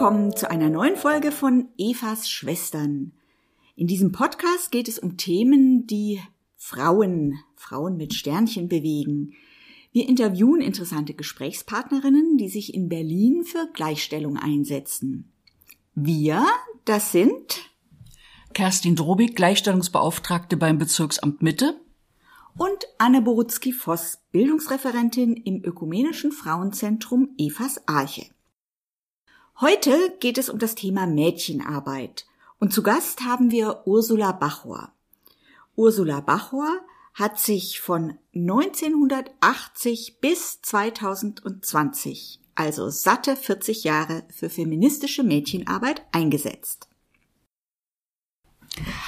Willkommen zu einer neuen Folge von Evas Schwestern. In diesem Podcast geht es um Themen, die Frauen, Frauen mit Sternchen bewegen. Wir interviewen interessante Gesprächspartnerinnen, die sich in Berlin für Gleichstellung einsetzen. Wir, das sind Kerstin Drobig, Gleichstellungsbeauftragte beim Bezirksamt Mitte. Und Anne Borutzki-Voss, Bildungsreferentin im Ökumenischen Frauenzentrum Evas Arche. Heute geht es um das Thema Mädchenarbeit. Und zu Gast haben wir Ursula Bachor. Ursula Bachor hat sich von 1980 bis 2020, also satte 40 Jahre, für feministische Mädchenarbeit eingesetzt.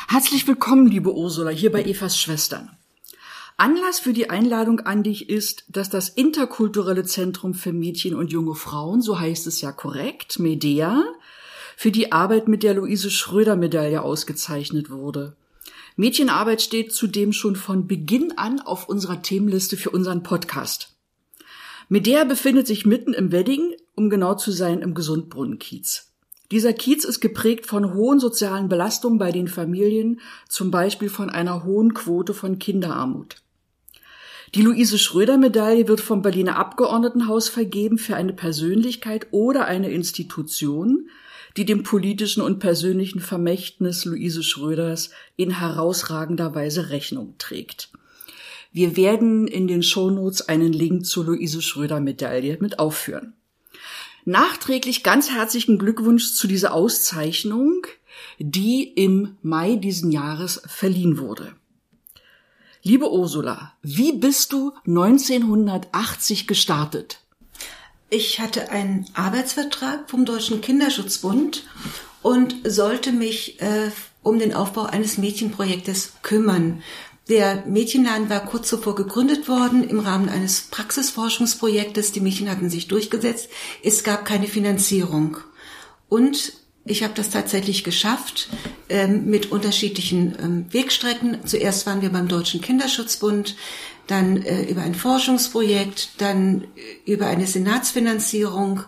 Herzlich willkommen, liebe Ursula, hier bei Evas Schwestern. Anlass für die Einladung an dich ist, dass das Interkulturelle Zentrum für Mädchen und junge Frauen, so heißt es ja korrekt, MEDEA, für die Arbeit mit der Luise Schröder Medaille ausgezeichnet wurde. Mädchenarbeit steht zudem schon von Beginn an auf unserer Themenliste für unseren Podcast. Medea befindet sich mitten im Wedding, um genau zu sein, im Gesundbrunnenkiez. Dieser Kiez ist geprägt von hohen sozialen Belastungen bei den Familien, zum Beispiel von einer hohen Quote von Kinderarmut. Die Luise Schröder Medaille wird vom Berliner Abgeordnetenhaus vergeben für eine Persönlichkeit oder eine Institution, die dem politischen und persönlichen Vermächtnis Luise Schröders in herausragender Weise Rechnung trägt. Wir werden in den Shownotes einen Link zur Luise Schröder Medaille mit aufführen. Nachträglich ganz herzlichen Glückwunsch zu dieser Auszeichnung, die im Mai diesen Jahres verliehen wurde. Liebe Ursula, wie bist du 1980 gestartet? Ich hatte einen Arbeitsvertrag vom Deutschen Kinderschutzbund und sollte mich äh, um den Aufbau eines Mädchenprojektes kümmern. Der Mädchenladen war kurz zuvor gegründet worden im Rahmen eines Praxisforschungsprojektes. Die Mädchen hatten sich durchgesetzt. Es gab keine Finanzierung. Und ich habe das tatsächlich geschafft ähm, mit unterschiedlichen ähm, Wegstrecken. Zuerst waren wir beim Deutschen Kinderschutzbund, dann äh, über ein Forschungsprojekt, dann äh, über eine Senatsfinanzierung,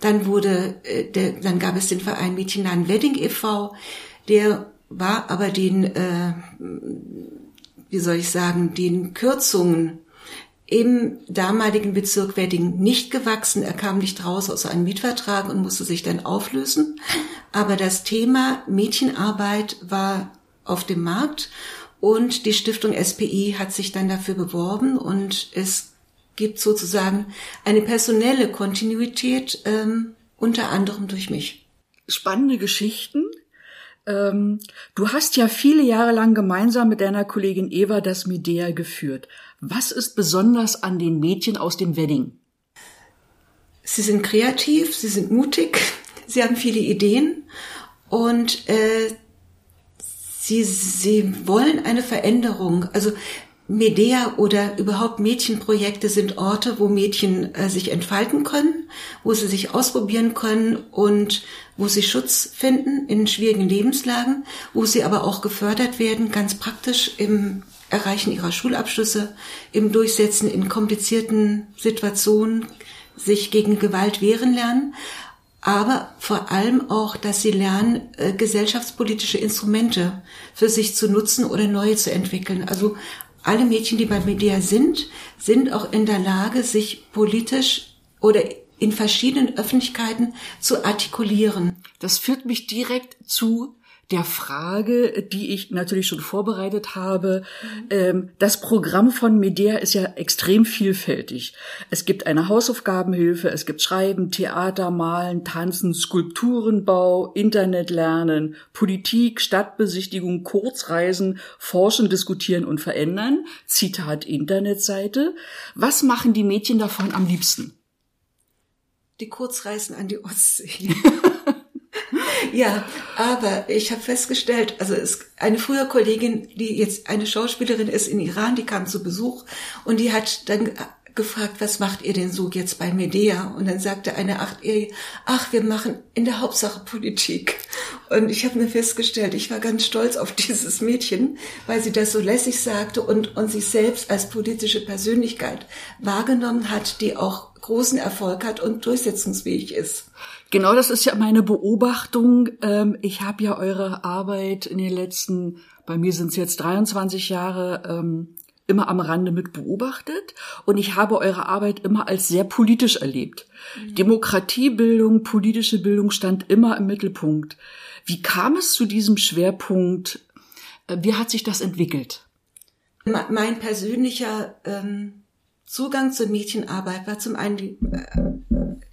dann wurde, äh, der, dann gab es den Verein Mädchenladen Wedding e.V., der war aber den äh, wie soll ich sagen, den Kürzungen im damaligen Bezirk Wedding nicht gewachsen. Er kam nicht raus aus einem Mietvertrag und musste sich dann auflösen. Aber das Thema Mädchenarbeit war auf dem Markt und die Stiftung SPI hat sich dann dafür beworben und es gibt sozusagen eine personelle Kontinuität, ähm, unter anderem durch mich. Spannende Geschichten. Ähm, du hast ja viele Jahre lang gemeinsam mit deiner Kollegin Eva das Medea geführt. Was ist besonders an den Mädchen aus dem Wedding? Sie sind kreativ, sie sind mutig, sie haben viele Ideen und äh, sie, sie wollen eine Veränderung. Also Medea oder überhaupt Mädchenprojekte sind Orte, wo Mädchen äh, sich entfalten können, wo sie sich ausprobieren können und wo sie Schutz finden in schwierigen Lebenslagen, wo sie aber auch gefördert werden, ganz praktisch im Erreichen ihrer Schulabschlüsse, im Durchsetzen in komplizierten Situationen, sich gegen Gewalt wehren lernen, aber vor allem auch, dass sie lernen, äh, gesellschaftspolitische Instrumente für sich zu nutzen oder neue zu entwickeln. Also alle Mädchen, die bei Media sind, sind auch in der Lage, sich politisch oder in verschiedenen Öffentlichkeiten zu artikulieren. Das führt mich direkt zu der Frage, die ich natürlich schon vorbereitet habe. Mhm. Das Programm von Medea ist ja extrem vielfältig. Es gibt eine Hausaufgabenhilfe, es gibt Schreiben, Theater, Malen, Tanzen, Skulpturenbau, Internetlernen, Politik, Stadtbesichtigung, Kurzreisen, Forschen, Diskutieren und Verändern. Zitat Internetseite. Was machen die Mädchen davon am liebsten? Die Kurzreisen an die Ostsee. ja, aber ich habe festgestellt, also es eine frühere Kollegin, die jetzt eine Schauspielerin ist in Iran, die kam zu Besuch und die hat dann gefragt, was macht ihr denn so jetzt bei Medea? Und dann sagte eine Achtjährige, ach, wir machen in der Hauptsache Politik. Und ich habe mir festgestellt, ich war ganz stolz auf dieses Mädchen, weil sie das so lässig sagte und, und sich selbst als politische Persönlichkeit wahrgenommen hat, die auch großen Erfolg hat und durchsetzungsfähig ist. Genau, das ist ja meine Beobachtung. Ähm, ich habe ja eure Arbeit in den letzten, bei mir sind es jetzt 23 Jahre, ähm, immer am Rande mit beobachtet und ich habe eure Arbeit immer als sehr politisch erlebt. Mhm. Demokratiebildung, politische Bildung stand immer im Mittelpunkt. Wie kam es zu diesem Schwerpunkt? Äh, wie hat sich das entwickelt? Mein persönlicher ähm, Zugang zur Mädchenarbeit war zum einen die, äh,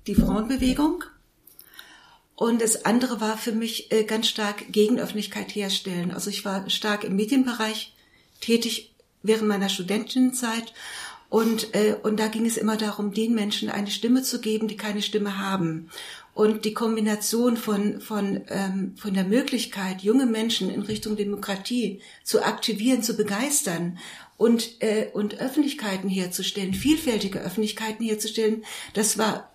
die Frauenbewegung und das andere war für mich äh, ganz stark Gegenöffentlichkeit herstellen. Also ich war stark im Medienbereich tätig während meiner Studentenzeit und, äh, und da ging es immer darum, den Menschen eine Stimme zu geben, die keine Stimme haben. Und die Kombination von, von, ähm, von der Möglichkeit, junge Menschen in Richtung Demokratie zu aktivieren, zu begeistern und, äh, und Öffentlichkeiten herzustellen, vielfältige Öffentlichkeiten herzustellen, das war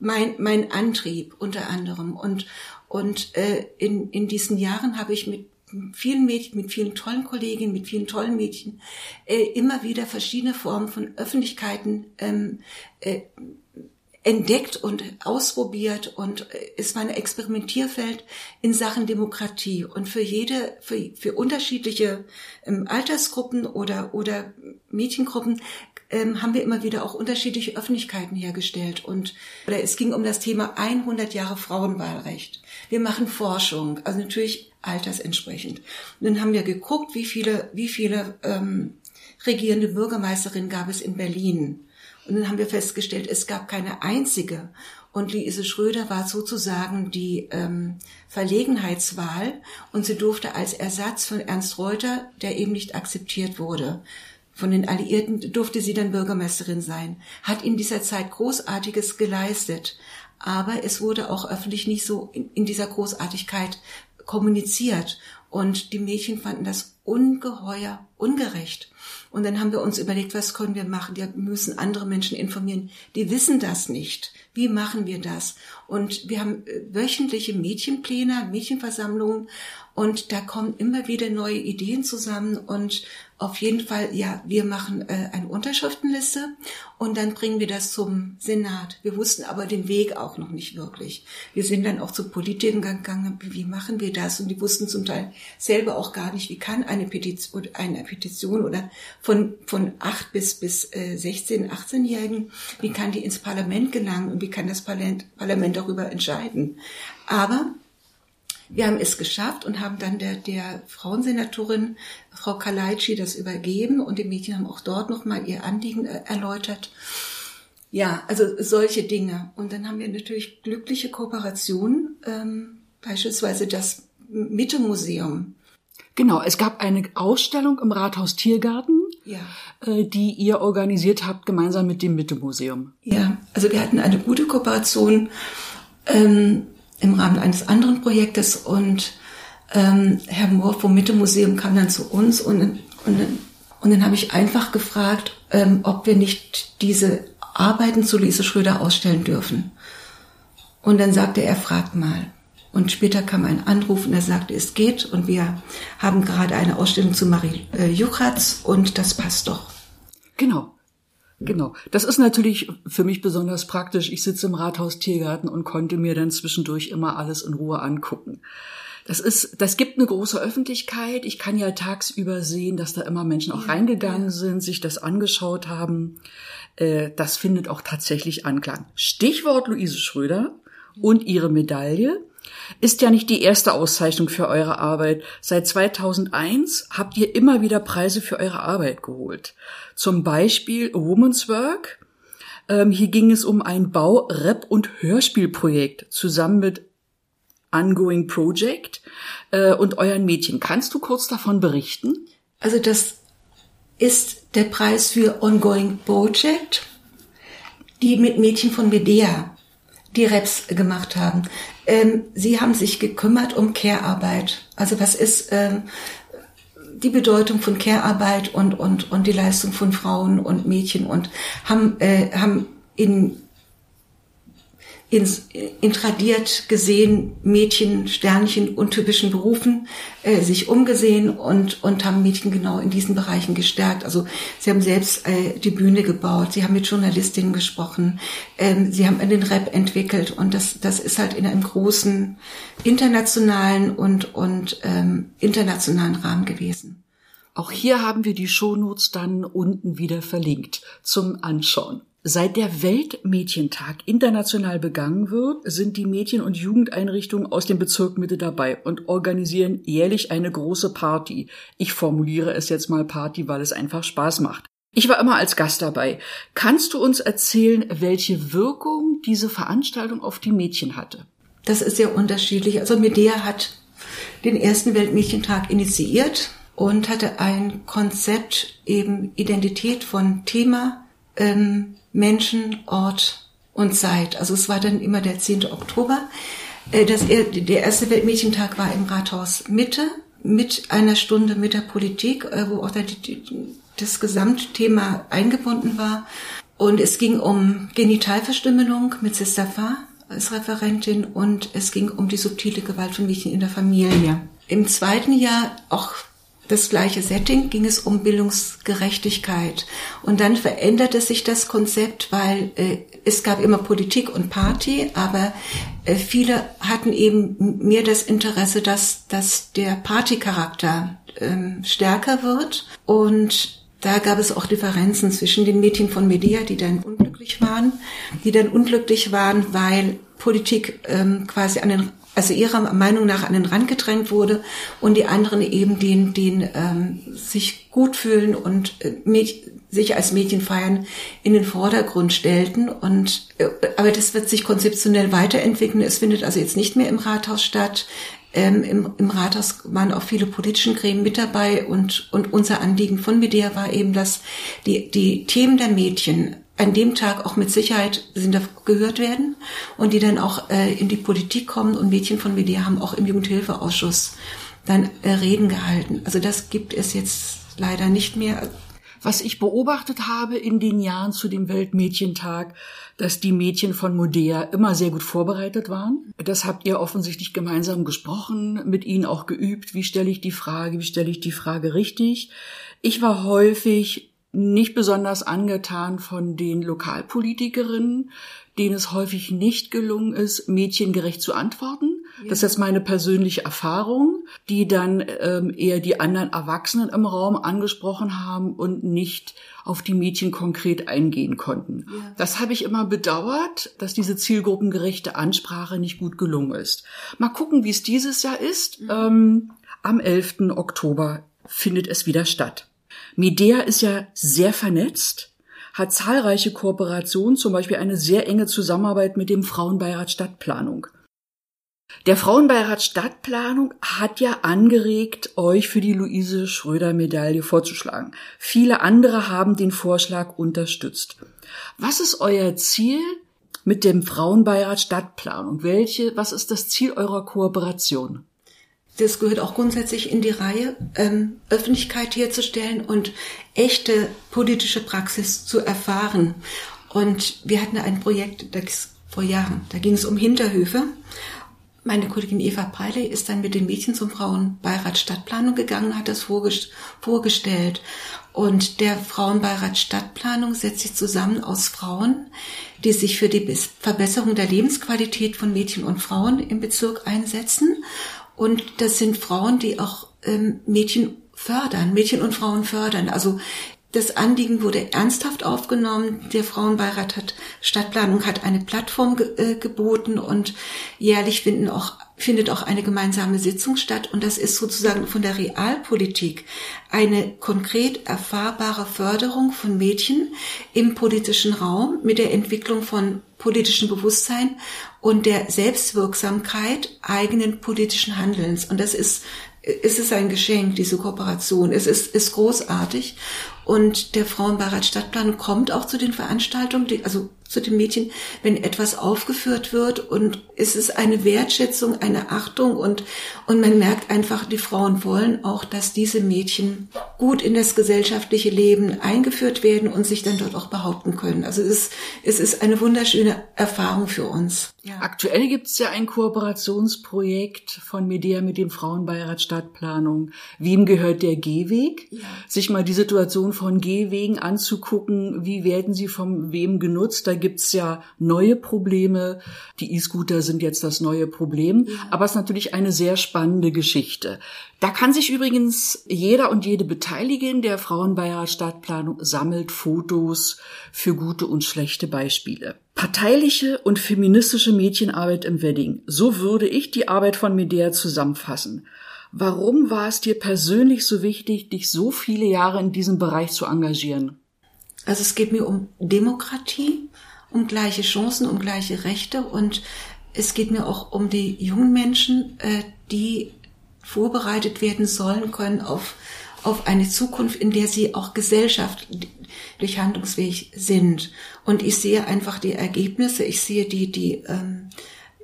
mein, mein Antrieb unter anderem. Und, und äh, in, in diesen Jahren habe ich mit vielen Mädchen, mit vielen tollen Kolleginnen, mit vielen tollen Mädchen äh, immer wieder verschiedene Formen von Öffentlichkeiten ähm, äh, entdeckt und ausprobiert und äh, es war ein Experimentierfeld in Sachen Demokratie und für jede, für, für unterschiedliche ähm, Altersgruppen oder, oder Mädchengruppen ähm, haben wir immer wieder auch unterschiedliche Öffentlichkeiten hergestellt und oder es ging um das Thema 100 Jahre Frauenwahlrecht. Wir machen Forschung, also natürlich altersentsprechend. Und dann haben wir geguckt, wie viele, wie viele ähm, regierende Bürgermeisterinnen gab es in Berlin und dann haben wir festgestellt, es gab keine einzige. Und Luise Schröder war sozusagen die ähm, Verlegenheitswahl und sie durfte als Ersatz von Ernst Reuter, der eben nicht akzeptiert wurde, von den Alliierten durfte sie dann Bürgermeisterin sein, hat in dieser Zeit Großartiges geleistet. Aber es wurde auch öffentlich nicht so in, in dieser Großartigkeit kommuniziert. Und die Mädchen fanden das ungeheuer ungerecht. Und dann haben wir uns überlegt, was können wir machen? Wir müssen andere Menschen informieren. Die wissen das nicht. Wie machen wir das? Und wir haben äh, wöchentliche Mädchenpläne, Mädchenversammlungen und da kommen immer wieder neue Ideen zusammen und auf jeden Fall, ja, wir machen äh, eine Unterschriftenliste und dann bringen wir das zum Senat. Wir wussten aber den Weg auch noch nicht wirklich. Wir sind dann auch zu Politikern gegangen, wie machen wir das? Und die wussten zum Teil selber auch gar nicht, wie kann eine Petition, eine Petition oder von, von acht bis, bis äh, 16, 18-Jährigen, wie kann die ins Parlament gelangen und wie kann das Parlament, Parlament darüber entscheiden? Aber wir haben es geschafft und haben dann der, der Frauensenatorin, Frau Kalaitschi, das übergeben und die Mädchen haben auch dort nochmal ihr Anliegen äh, erläutert. Ja, also solche Dinge. Und dann haben wir natürlich glückliche Kooperationen, ähm, beispielsweise das Mitte-Museum. Genau, es gab eine Ausstellung im Rathaus Tiergarten, ja. äh, die ihr organisiert habt, gemeinsam mit dem Mitte-Museum. Ja, also wir hatten eine gute Kooperation. Ähm, im Rahmen eines anderen Projektes und ähm, Herr Mohr vom Mitte-Museum kam dann zu uns und, und, und dann habe ich einfach gefragt, ähm, ob wir nicht diese Arbeiten zu Lise Schröder ausstellen dürfen. Und dann sagte er, fragt mal. Und später kam ein Anruf und er sagte, es geht und wir haben gerade eine Ausstellung zu Marie äh, Juchatz und das passt doch. Genau. Genau. Das ist natürlich für mich besonders praktisch. Ich sitze im Rathaus Tiergarten und konnte mir dann zwischendurch immer alles in Ruhe angucken. Das ist, das gibt eine große Öffentlichkeit. Ich kann ja tagsüber sehen, dass da immer Menschen auch reingegangen sind, sich das angeschaut haben. Äh, das findet auch tatsächlich Anklang. Stichwort Luise Schröder und ihre Medaille ist ja nicht die erste Auszeichnung für eure Arbeit. Seit 2001 habt ihr immer wieder Preise für eure Arbeit geholt. Zum Beispiel Woman's Work. Ähm, hier ging es um ein Bau-, Rap- und Hörspielprojekt zusammen mit Ongoing Project äh, und euren Mädchen. Kannst du kurz davon berichten? Also das ist der Preis für Ongoing Project, die mit Mädchen von Medea die Raps gemacht haben. Ähm, sie haben sich gekümmert um Care-Arbeit. Also was ist ähm, die Bedeutung von Care-Arbeit und, und, und die Leistung von Frauen und Mädchen und haben, äh, haben in ins, intradiert gesehen, Mädchen, Sternchen, untypischen Berufen, äh, sich umgesehen und, und haben Mädchen genau in diesen Bereichen gestärkt. Also sie haben selbst äh, die Bühne gebaut, sie haben mit Journalistinnen gesprochen, ähm, sie haben den Rap entwickelt und das, das ist halt in einem großen internationalen und, und ähm, internationalen Rahmen gewesen. Auch hier haben wir die Shownotes dann unten wieder verlinkt zum Anschauen. Seit der Weltmädchentag international begangen wird, sind die Mädchen- und Jugendeinrichtungen aus dem Bezirk Mitte dabei und organisieren jährlich eine große Party. Ich formuliere es jetzt mal Party, weil es einfach Spaß macht. Ich war immer als Gast dabei. Kannst du uns erzählen, welche Wirkung diese Veranstaltung auf die Mädchen hatte? Das ist sehr unterschiedlich. Also Medea hat den ersten Weltmädchentag initiiert und hatte ein Konzept eben Identität von Thema, ähm, Menschen, Ort und Zeit. Also es war dann immer der 10. Oktober. Äh, das, der erste Weltmädchentag war im Rathaus Mitte mit einer Stunde mit der Politik, äh, wo auch das Gesamtthema eingebunden war. Und es ging um Genitalverstümmelung mit Sister Fa als Referentin und es ging um die subtile Gewalt von Mädchen in der Familie. Im zweiten Jahr auch das gleiche Setting, ging es um Bildungsgerechtigkeit. Und dann veränderte sich das Konzept, weil äh, es gab immer Politik und Party, aber äh, viele hatten eben mehr das Interesse, dass, dass der Partycharakter ähm, stärker wird. Und da gab es auch Differenzen zwischen den Mädchen von Medea, die dann unglücklich waren, die dann unglücklich waren, weil Politik ähm, quasi an den also ihrer Meinung nach an den Rand gedrängt wurde und die anderen eben den, den ähm, sich gut fühlen und äh, sich als Mädchen feiern in den Vordergrund stellten. Und äh, aber das wird sich konzeptionell weiterentwickeln. Es findet also jetzt nicht mehr im Rathaus statt. Ähm, im, Im Rathaus waren auch viele politischen Gremien mit dabei und, und unser Anliegen von Medea war eben, dass die, die Themen der Mädchen an dem Tag auch mit Sicherheit sind da gehört werden und die dann auch äh, in die Politik kommen und Mädchen von Medea haben auch im Jugendhilfeausschuss dann äh, Reden gehalten. Also das gibt es jetzt leider nicht mehr. Was ich beobachtet habe in den Jahren zu dem Weltmädchentag, dass die Mädchen von Modea immer sehr gut vorbereitet waren. Das habt ihr offensichtlich gemeinsam gesprochen, mit ihnen auch geübt. Wie stelle ich die Frage? Wie stelle ich die Frage richtig? Ich war häufig nicht besonders angetan von den Lokalpolitikerinnen, denen es häufig nicht gelungen ist, mädchengerecht zu antworten. Ja. Das ist jetzt meine persönliche Erfahrung, die dann ähm, eher die anderen Erwachsenen im Raum angesprochen haben und nicht auf die Mädchen konkret eingehen konnten. Ja. Das habe ich immer bedauert, dass diese zielgruppengerechte Ansprache nicht gut gelungen ist. Mal gucken, wie es dieses Jahr ist. Mhm. Ähm, am 11. Oktober findet es wieder statt. Medea ist ja sehr vernetzt, hat zahlreiche Kooperationen, zum Beispiel eine sehr enge Zusammenarbeit mit dem Frauenbeirat Stadtplanung. Der Frauenbeirat Stadtplanung hat ja angeregt, euch für die Luise Schröder Medaille vorzuschlagen. Viele andere haben den Vorschlag unterstützt. Was ist euer Ziel mit dem Frauenbeirat Stadtplanung? Welche, was ist das Ziel eurer Kooperation? Das gehört auch grundsätzlich in die Reihe, ähm, Öffentlichkeit herzustellen und echte politische Praxis zu erfahren. Und wir hatten ein Projekt das vor Jahren, da ging es um Hinterhöfe. Meine Kollegin Eva Peile ist dann mit den Mädchen zum Frauenbeirat Stadtplanung gegangen, hat das vorgestellt. Und der Frauenbeirat Stadtplanung setzt sich zusammen aus Frauen, die sich für die Verbesserung der Lebensqualität von Mädchen und Frauen im Bezirk einsetzen und das sind Frauen, die auch ähm, Mädchen fördern, Mädchen und Frauen fördern. Also das Anliegen wurde ernsthaft aufgenommen. Der Frauenbeirat hat, Stadtplanung hat eine Plattform ge äh, geboten und jährlich finden auch, findet auch eine gemeinsame Sitzung statt. Und das ist sozusagen von der Realpolitik eine konkret erfahrbare Förderung von Mädchen im politischen Raum mit der Entwicklung von politischen Bewusstsein und der Selbstwirksamkeit eigenen politischen Handelns. Und das ist, es ist ein Geschenk, diese Kooperation. Es ist, ist großartig. Und der Frauenbeirat Stadtplan kommt auch zu den Veranstaltungen, die, also zu den Mädchen, wenn etwas aufgeführt wird und es ist eine Wertschätzung, eine Achtung und, und man merkt einfach, die Frauen wollen auch, dass diese Mädchen gut in das gesellschaftliche Leben eingeführt werden und sich dann dort auch behaupten können. Also es ist, es ist eine wunderschöne Erfahrung für uns. Ja. Aktuell gibt es ja ein Kooperationsprojekt von Medea mit dem Frauenbeirat Stadtplanung. Wem gehört der Gehweg? Ja. Sich mal die Situation von Gehwegen anzugucken. Wie werden sie vom wem genutzt? Da gibt's ja neue Probleme. Die E-Scooter sind jetzt das neue Problem. Ja. Aber es ist natürlich eine sehr spannende Geschichte. Da kann sich übrigens jeder und jede beteiligen. Der Frauenbeirat Stadtplanung sammelt Fotos für gute und schlechte Beispiele. Parteiliche und feministische Mädchenarbeit im Wedding. So würde ich die Arbeit von Medea zusammenfassen. Warum war es dir persönlich so wichtig, dich so viele Jahre in diesem Bereich zu engagieren? Also es geht mir um Demokratie, um gleiche Chancen, um gleiche Rechte und es geht mir auch um die jungen Menschen, äh, die vorbereitet werden sollen können auf, auf eine Zukunft, in der sie auch gesellschaftlich handlungsfähig sind. Und ich sehe einfach die Ergebnisse, ich sehe die, die, ähm,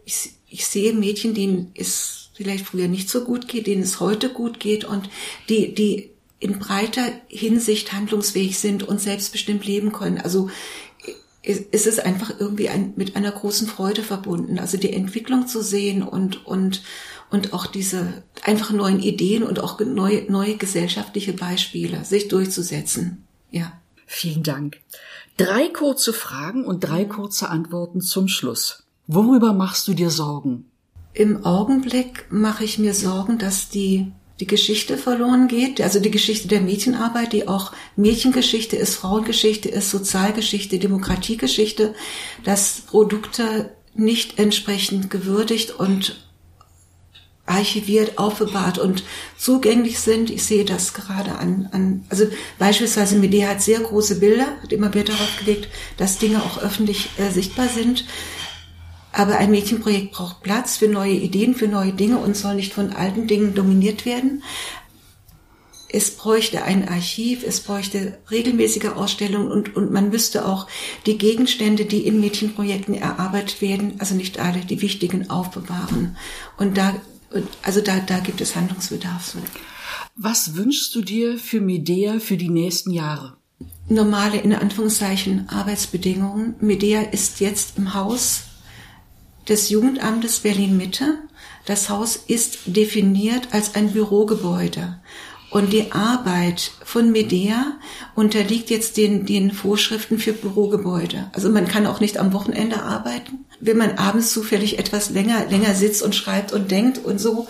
ich, ich sehe Mädchen, denen es vielleicht früher nicht so gut geht, denen es heute gut geht und die, die in breiter Hinsicht handlungsfähig sind und selbstbestimmt leben können. Also ist es einfach irgendwie ein, mit einer großen Freude verbunden. Also die Entwicklung zu sehen und, und, und auch diese einfach neuen Ideen und auch neue, neue gesellschaftliche Beispiele sich durchzusetzen. Ja. Vielen Dank. Drei kurze Fragen und drei kurze Antworten zum Schluss. Worüber machst du dir Sorgen? Im Augenblick mache ich mir Sorgen, dass die die Geschichte verloren geht, also die Geschichte der Mädchenarbeit, die auch Mädchengeschichte ist, Frauengeschichte ist, Sozialgeschichte, Demokratiegeschichte, dass Produkte nicht entsprechend gewürdigt und archiviert, aufbewahrt und zugänglich sind. Ich sehe das gerade an, an also beispielsweise Medea hat sehr große Bilder, hat immer Wert darauf gelegt, dass Dinge auch öffentlich äh, sichtbar sind. Aber ein Mädchenprojekt braucht Platz für neue Ideen, für neue Dinge und soll nicht von alten Dingen dominiert werden. Es bräuchte ein Archiv, es bräuchte regelmäßige Ausstellungen und, und man müsste auch die Gegenstände, die in Mädchenprojekten erarbeitet werden, also nicht alle, die wichtigen aufbewahren. Und da, also da, da gibt es Handlungsbedarf. Was wünschst du dir für Medea für die nächsten Jahre? Normale, in Anführungszeichen, Arbeitsbedingungen. Medea ist jetzt im Haus des Jugendamtes Berlin-Mitte. Das Haus ist definiert als ein Bürogebäude. Und die Arbeit von Medea unterliegt jetzt den, den Vorschriften für Bürogebäude. Also man kann auch nicht am Wochenende arbeiten. Wenn man abends zufällig etwas länger, länger sitzt und schreibt und denkt und so,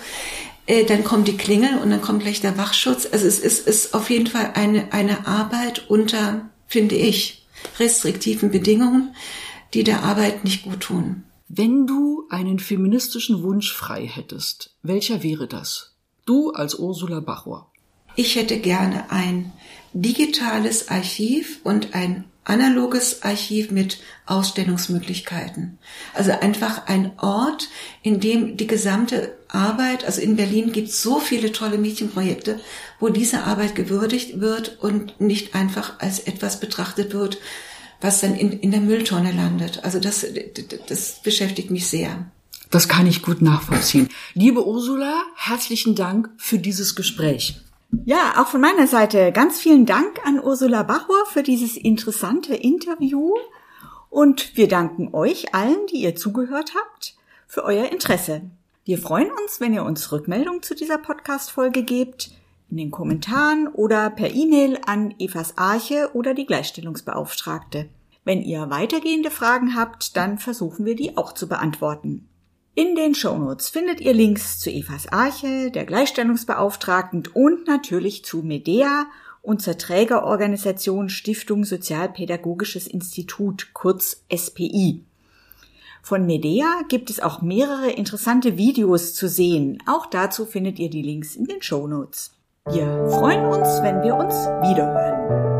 äh, dann kommt die Klingel und dann kommt gleich der Wachschutz. Also es ist, ist auf jeden Fall eine, eine Arbeit unter, finde ich, restriktiven Bedingungen, die der Arbeit nicht gut tun. Wenn du einen feministischen Wunsch frei hättest, welcher wäre das? Du als Ursula Bachor. Ich hätte gerne ein digitales Archiv und ein analoges Archiv mit Ausstellungsmöglichkeiten. Also einfach ein Ort, in dem die gesamte Arbeit, also in Berlin gibt es so viele tolle Mädchenprojekte, wo diese Arbeit gewürdigt wird und nicht einfach als etwas betrachtet wird, was dann in, in der Mülltonne landet. Also das, das beschäftigt mich sehr. Das kann ich gut nachvollziehen. Liebe Ursula, herzlichen Dank für dieses Gespräch. Ja, auch von meiner Seite ganz vielen Dank an Ursula Bachor für dieses interessante Interview. Und wir danken euch allen, die ihr zugehört habt, für euer Interesse. Wir freuen uns, wenn ihr uns Rückmeldung zu dieser Podcast-Folge gebt in den Kommentaren oder per E-Mail an Evas Arche oder die Gleichstellungsbeauftragte. Wenn ihr weitergehende Fragen habt, dann versuchen wir die auch zu beantworten. In den Shownotes findet ihr Links zu Evas Arche, der Gleichstellungsbeauftragten und natürlich zu Medea zur Trägerorganisation Stiftung Sozialpädagogisches Institut, kurz SPI. Von Medea gibt es auch mehrere interessante Videos zu sehen. Auch dazu findet ihr die Links in den Shownotes. Wir freuen uns, wenn wir uns wiederhören.